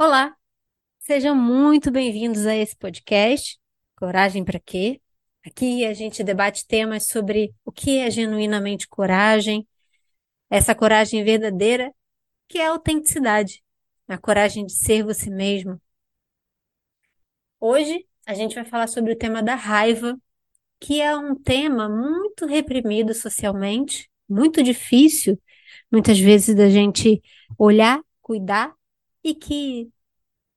Olá, sejam muito bem-vindos a esse podcast, Coragem para quê? Aqui a gente debate temas sobre o que é genuinamente coragem, essa coragem verdadeira, que é a autenticidade, a coragem de ser você mesmo. Hoje a gente vai falar sobre o tema da raiva, que é um tema muito reprimido socialmente, muito difícil, muitas vezes, da gente olhar, cuidar e que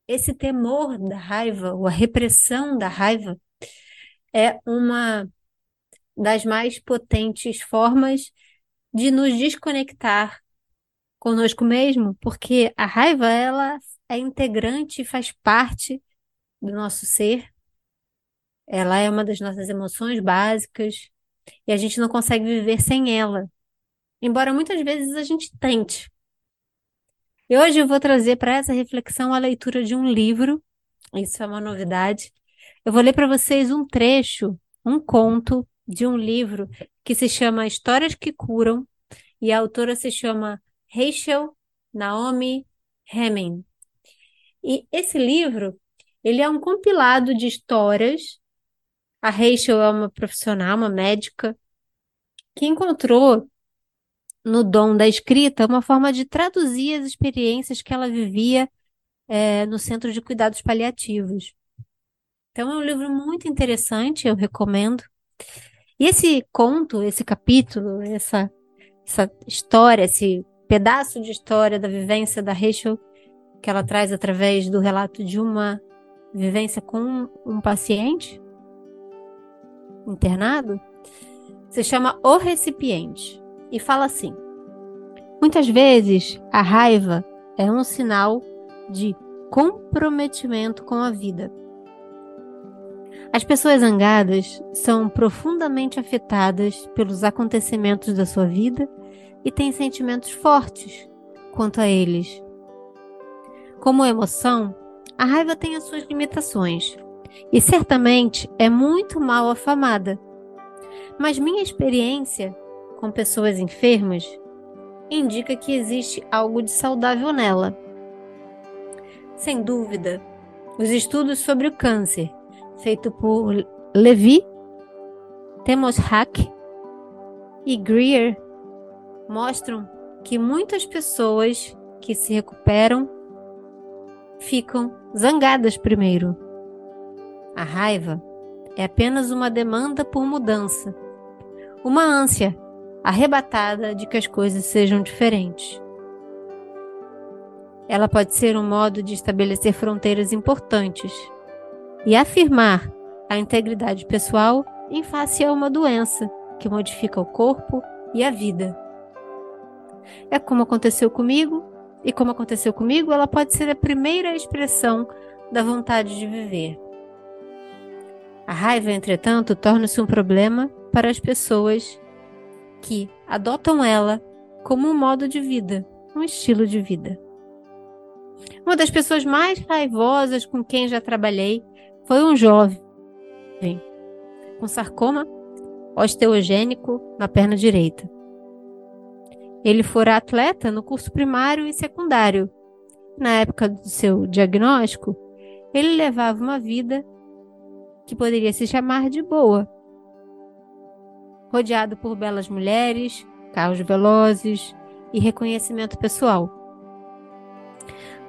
esse temor da raiva, ou a repressão da raiva, é uma das mais potentes formas de nos desconectar conosco mesmo, porque a raiva ela é integrante faz parte do nosso ser. Ela é uma das nossas emoções básicas e a gente não consegue viver sem ela. Embora muitas vezes a gente tente. E hoje eu vou trazer para essa reflexão a leitura de um livro, isso é uma novidade. Eu vou ler para vocês um trecho, um conto de um livro que se chama Histórias que Curam, e a autora se chama Rachel Naomi Hemming. E esse livro, ele é um compilado de histórias. A Rachel é uma profissional, uma médica, que encontrou no dom da escrita uma forma de traduzir as experiências que ela vivia é, no Centro de Cuidados Paliativos. Então é um livro muito interessante, eu recomendo. E esse conto, esse capítulo, essa, essa história, esse pedaço de história da vivência da Rachel, que ela traz através do relato de uma vivência com um, paciente internado, se chama O Recipiente e fala assim: Muitas vezes a raiva é um sinal de comprometimento com a vida. As pessoas zangadas são profundamente afetadas pelos acontecimentos da sua vida e têm sentimentos fortes quanto a eles. Como emoção, a raiva tem as suas limitações e certamente é muito mal afamada. Mas minha experiência com pessoas enfermas indica que existe algo de saudável nela. Sem dúvida, os estudos sobre o câncer, feito por Levi, Hack e Greer, mostram que muitas pessoas que se recuperam ficam zangadas primeiro. A raiva é apenas uma demanda por mudança, uma ânsia arrebatada de que as coisas sejam diferentes. Ela pode ser um modo de estabelecer fronteiras importantes e afirmar a integridade pessoal em face a uma doença que modifica o corpo e a vida. É como aconteceu comigo, e como aconteceu comigo, ela pode ser a primeira expressão da vontade de viver. A raiva, entretanto, torna-se um problema para as pessoas que adotam ela como um modo de vida, um estilo de vida. Uma das pessoas mais raivosas com quem já trabalhei foi um jovem com sarcoma osteogênico na perna direita. Ele fora atleta no curso primário e secundário. Na época do seu diagnóstico, ele levava uma vida que poderia se chamar de boa, rodeado por belas mulheres, carros velozes e reconhecimento pessoal.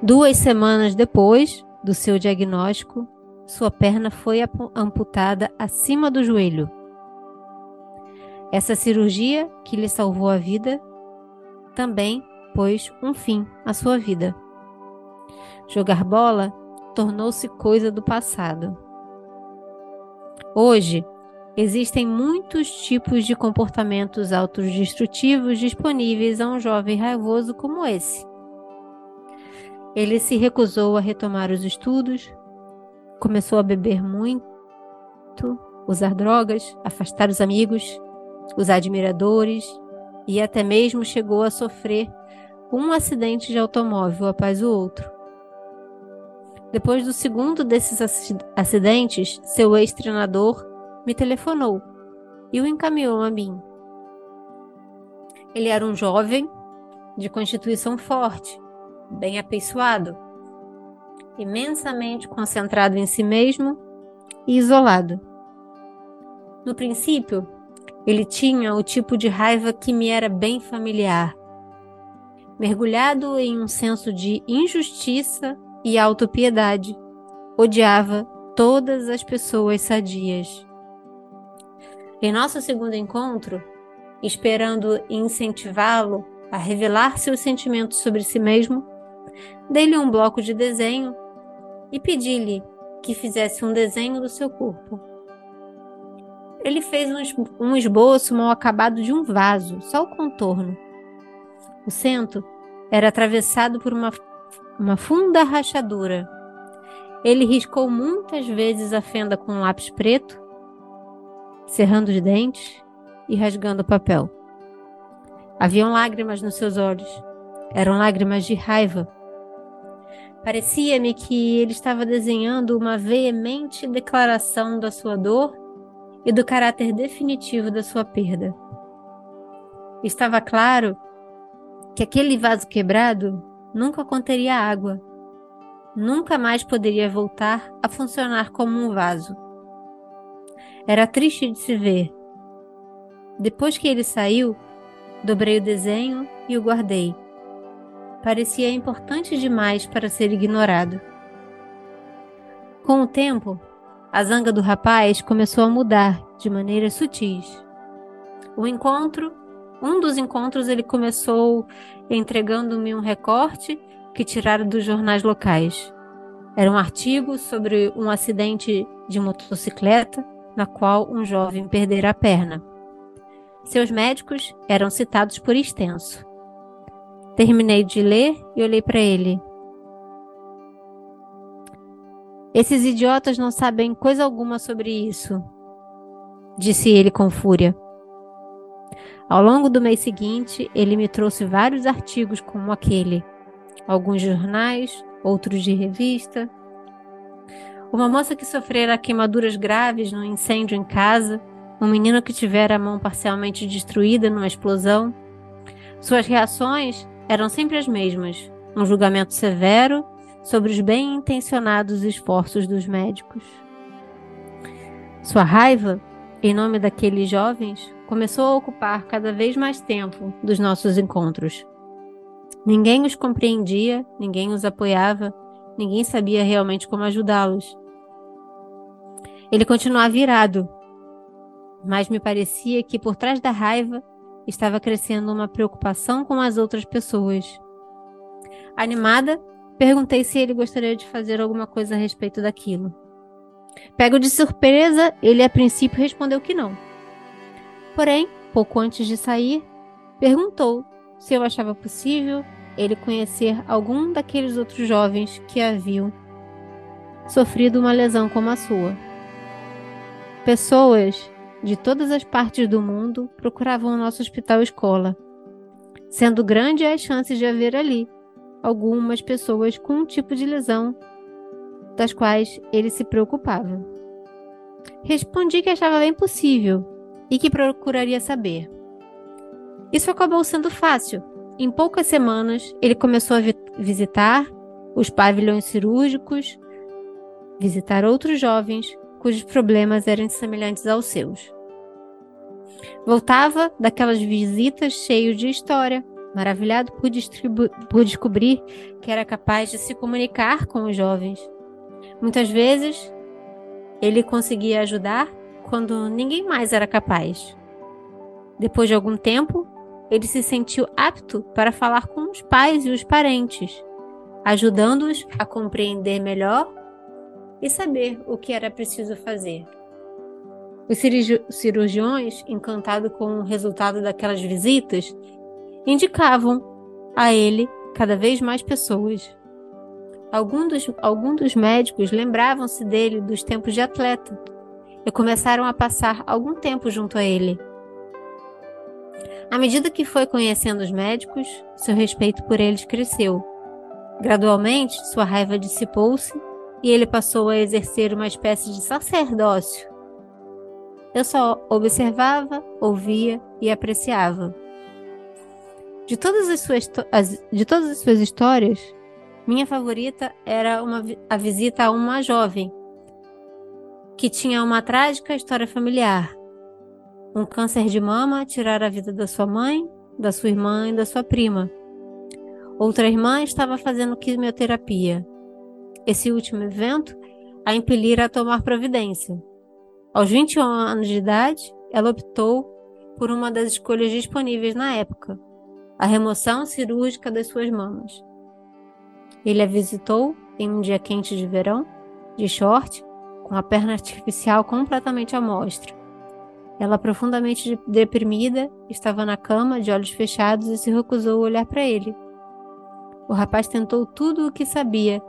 Duas semanas depois do seu diagnóstico, sua perna foi amputada acima do joelho. Essa cirurgia, que lhe salvou a vida, também pôs um fim à sua vida. Jogar bola tornou-se coisa do passado. Hoje, Existem muitos tipos de comportamentos autodestrutivos disponíveis a um jovem raivoso como esse. Ele se recusou a retomar os estudos, começou a beber muito, usar drogas, afastar os amigos, os admiradores e até mesmo chegou a sofrer um acidente de automóvel após o outro. Depois do segundo desses acidentes, seu ex-treinador me telefonou e o encaminhou a mim. Ele era um jovem de constituição forte, bem apessoado. imensamente concentrado em si mesmo e isolado. No princípio, ele tinha o tipo de raiva que me era bem familiar. Mergulhado em um senso de injustiça e autopiedade, odiava todas as pessoas sadias. Em nosso segundo encontro, esperando incentivá-lo a revelar seus sentimentos sobre si mesmo, dei-lhe um bloco de desenho e pedi-lhe que fizesse um desenho do seu corpo. Ele fez um esboço mal acabado de um vaso, só o contorno. O centro era atravessado por uma, uma funda rachadura. Ele riscou muitas vezes a fenda com um lápis preto cerrando os dentes e rasgando o papel. Haviam lágrimas nos seus olhos. Eram lágrimas de raiva. Parecia-me que ele estava desenhando uma veemente declaração da sua dor e do caráter definitivo da sua perda. Estava claro que aquele vaso quebrado nunca conteria água, nunca mais poderia voltar a funcionar como um vaso. Era triste de se ver. Depois que ele saiu, dobrei o desenho e o guardei. Parecia importante demais para ser ignorado. Com o tempo, a zanga do rapaz começou a mudar de maneiras sutis. O encontro, um dos encontros, ele começou entregando-me um recorte que tiraram dos jornais locais. Era um artigo sobre um acidente de motocicleta na qual um jovem perdera a perna. Seus médicos eram citados por extenso. Terminei de ler e olhei para ele. Esses idiotas não sabem coisa alguma sobre isso, disse ele com fúria. Ao longo do mês seguinte, ele me trouxe vários artigos como aquele, alguns jornais, outros de revista, uma moça que sofrera queimaduras graves no incêndio em casa, um menino que tivera a mão parcialmente destruída numa explosão. Suas reações eram sempre as mesmas: um julgamento severo sobre os bem intencionados esforços dos médicos. Sua raiva, em nome daqueles jovens, começou a ocupar cada vez mais tempo dos nossos encontros. Ninguém os compreendia, ninguém os apoiava, ninguém sabia realmente como ajudá-los. Ele continuava virado, mas me parecia que por trás da raiva estava crescendo uma preocupação com as outras pessoas. Animada, perguntei se ele gostaria de fazer alguma coisa a respeito daquilo. Pego de surpresa, ele a princípio respondeu que não. Porém, pouco antes de sair, perguntou se eu achava possível ele conhecer algum daqueles outros jovens que haviam sofrido uma lesão como a sua. Pessoas de todas as partes do mundo procuravam o nosso hospital escola, sendo grande as chances de haver ali algumas pessoas com um tipo de lesão das quais ele se preocupava. Respondi que achava bem possível e que procuraria saber. Isso acabou sendo fácil. Em poucas semanas, ele começou a vi visitar os pavilhões cirúrgicos, visitar outros jovens cujos problemas eram semelhantes aos seus. Voltava daquelas visitas cheio de história, maravilhado por, por descobrir que era capaz de se comunicar com os jovens. Muitas vezes, ele conseguia ajudar quando ninguém mais era capaz. Depois de algum tempo, ele se sentiu apto para falar com os pais e os parentes, ajudando-os a compreender melhor e saber o que era preciso fazer. Os cirurgiões, encantados com o resultado daquelas visitas, indicavam a ele cada vez mais pessoas. Alguns dos, alguns dos médicos lembravam-se dele dos tempos de atleta e começaram a passar algum tempo junto a ele. À medida que foi conhecendo os médicos, seu respeito por eles cresceu. Gradualmente, sua raiva dissipou-se e ele passou a exercer uma espécie de sacerdócio. Eu só observava, ouvia e apreciava. De todas as suas, de todas as suas histórias, Minha favorita era uma, a visita a uma jovem que tinha uma trágica história familiar. Um câncer de mama tirar a vida da sua mãe, da sua irmã e da sua prima. Outra irmã estava fazendo quimioterapia. Esse último evento a impelira a tomar providência. Aos 21 anos de idade, ela optou por uma das escolhas disponíveis na época, a remoção cirúrgica das suas mamas. Ele a visitou em um dia quente de verão, de short, com a perna artificial completamente à mostra. Ela, profundamente deprimida, estava na cama, de olhos fechados, e se recusou a olhar para ele. O rapaz tentou tudo o que sabia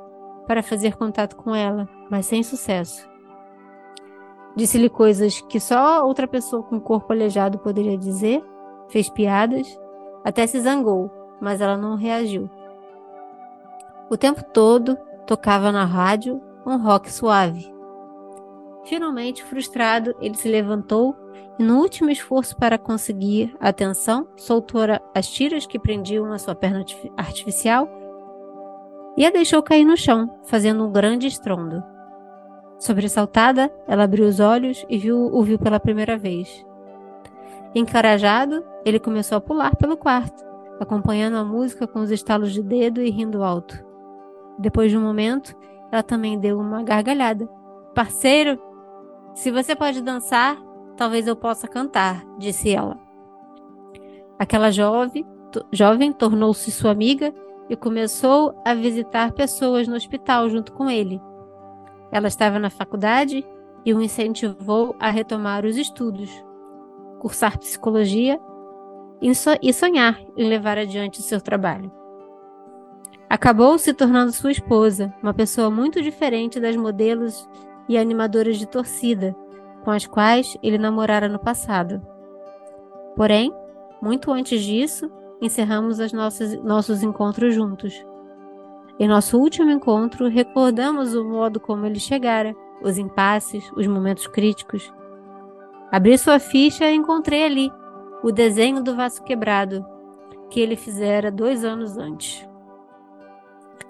para fazer contato com ela, mas sem sucesso. Disse-lhe coisas que só outra pessoa com corpo aleijado poderia dizer, fez piadas, até se zangou, mas ela não reagiu. O tempo todo tocava na rádio um rock suave. Finalmente, frustrado, ele se levantou e, no último esforço para conseguir atenção, soltou as tiras que prendiam a sua perna artificial e a deixou cair no chão, fazendo um grande estrondo. Sobressaltada, ela abriu os olhos e viu, o viu pela primeira vez. Encarajado, ele começou a pular pelo quarto, acompanhando a música com os estalos de dedo e rindo alto. Depois de um momento, ela também deu uma gargalhada. Parceiro, se você pode dançar, talvez eu possa cantar, disse ela. Aquela jovem, jovem tornou-se sua amiga e começou a visitar pessoas no hospital junto com ele. Ela estava na faculdade e o incentivou a retomar os estudos, cursar psicologia e sonhar em levar adiante o seu trabalho. Acabou se tornando sua esposa, uma pessoa muito diferente das modelos e animadoras de torcida com as quais ele namorara no passado. Porém, muito antes disso, encerramos as nossas, nossos encontros juntos. Em nosso último encontro, recordamos o modo como ele chegara, os impasses, os momentos críticos. Abri sua ficha e encontrei ali o desenho do vaso quebrado, que ele fizera dois anos antes.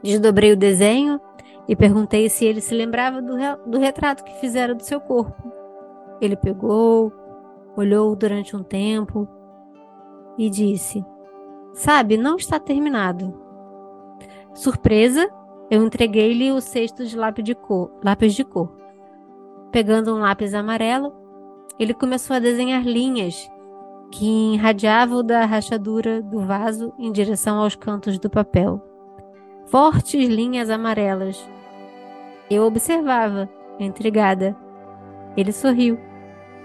Desdobrei o desenho e perguntei se ele se lembrava do, do retrato que fizera do seu corpo. Ele pegou, olhou durante um tempo e disse: Sabe, não está terminado. Surpresa, eu entreguei-lhe o cesto de lápis de cor, lápis de cor. Pegando um lápis amarelo, ele começou a desenhar linhas que irradiavam da rachadura do vaso em direção aos cantos do papel. Fortes linhas amarelas. Eu observava, intrigada. Ele sorriu.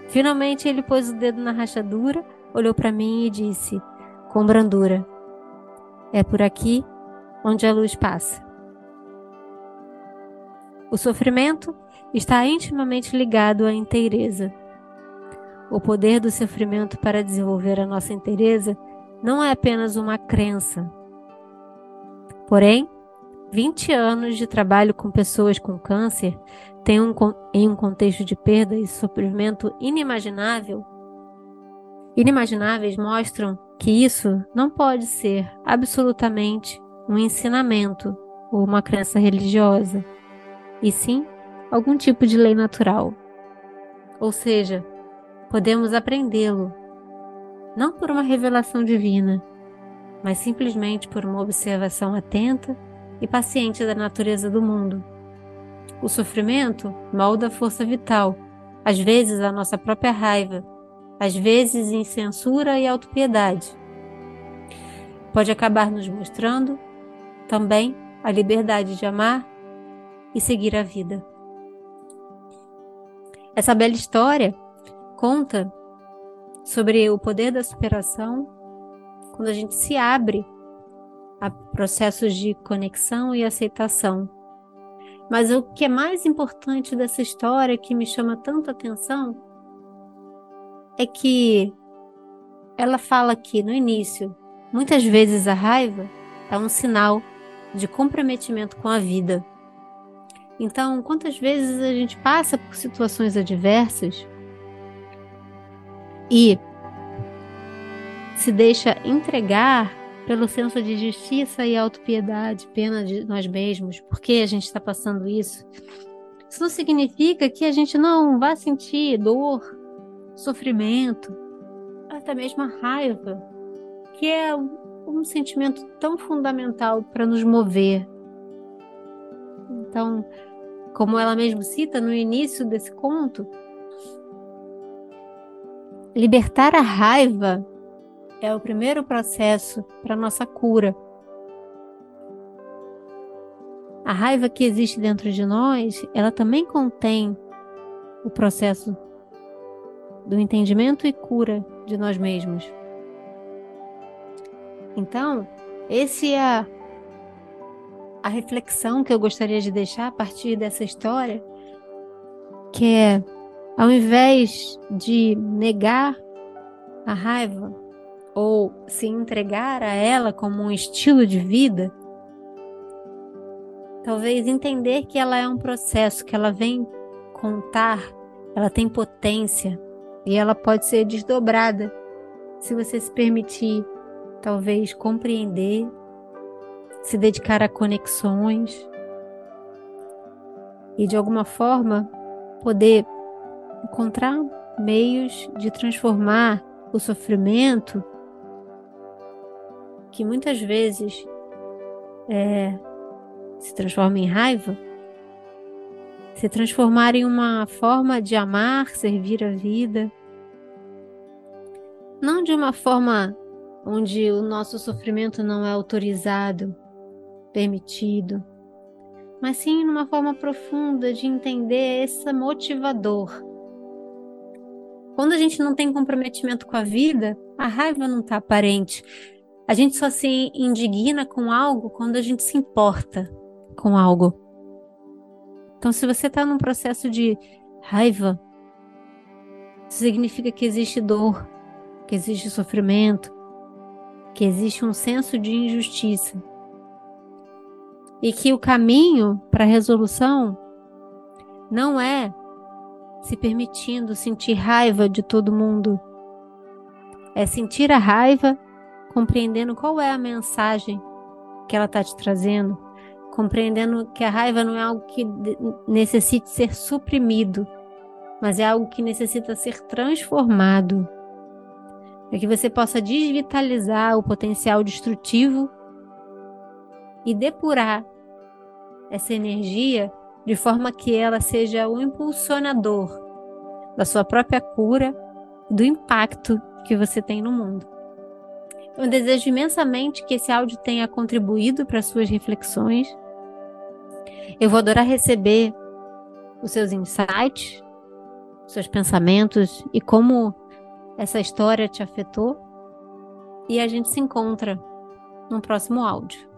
Finalmente ele pôs o dedo na rachadura, olhou para mim e disse: com brandura. É por aqui onde a luz passa. O sofrimento está intimamente ligado à inteireza. O poder do sofrimento para desenvolver a nossa inteireza não é apenas uma crença. Porém, 20 anos de trabalho com pessoas com câncer tem um, em um contexto de perda e sofrimento inimaginável, inimagináveis mostram que isso não pode ser absolutamente um ensinamento ou uma crença religiosa, e sim algum tipo de lei natural. Ou seja, podemos aprendê-lo, não por uma revelação divina, mas simplesmente por uma observação atenta e paciente da natureza do mundo. O sofrimento molda a força vital, às vezes a nossa própria raiva às vezes em censura e autopiedade. Pode acabar nos mostrando também a liberdade de amar e seguir a vida. Essa bela história conta sobre o poder da superação quando a gente se abre a processos de conexão e aceitação. Mas o que é mais importante dessa história que me chama tanta atenção é que ela fala aqui no início, muitas vezes a raiva é um sinal de comprometimento com a vida. Então, quantas vezes a gente passa por situações adversas e se deixa entregar pelo senso de justiça e autopiedade, pena de nós mesmos, por que a gente está passando isso. Isso não significa que a gente não vá sentir dor, sofrimento, até mesmo a raiva, que é um, um sentimento tão fundamental para nos mover. Então, como ela mesmo cita no início desse conto, libertar a raiva é o primeiro processo para nossa cura. A raiva que existe dentro de nós, ela também contém o processo do entendimento e cura de nós mesmos. Então, esse é a, a reflexão que eu gostaria de deixar a partir dessa história, que é ao invés de negar a raiva, ou se entregar a ela como um estilo de vida, talvez entender que ela é um processo, que ela vem contar, ela tem potência e ela pode ser desdobrada se você se permitir, talvez compreender, se dedicar a conexões e de alguma forma poder encontrar meios de transformar o sofrimento que muitas vezes é, se transforma em raiva, se transformar em uma forma de amar, servir a vida, não de uma forma onde o nosso sofrimento não é autorizado, permitido, mas sim numa forma profunda de entender esse motivador. Quando a gente não tem comprometimento com a vida, a raiva não está aparente. A gente só se indigna com algo quando a gente se importa com algo. Então, se você está num processo de raiva, significa que existe dor, que existe sofrimento, que existe um senso de injustiça. E que o caminho para a resolução não é se permitindo sentir raiva de todo mundo, é sentir a raiva compreendendo qual é a mensagem que ela está te trazendo, compreendendo que a raiva não é algo que necessite ser suprimido, mas é algo que necessita ser transformado. É que você possa desvitalizar o potencial destrutivo e depurar essa energia de forma que ela seja o impulsionador da sua própria cura do impacto que você tem no mundo. Eu desejo imensamente que esse áudio tenha contribuído para suas reflexões. Eu vou adorar receber os seus insights, os seus pensamentos e como essa história te afetou. E a gente se encontra no próximo áudio.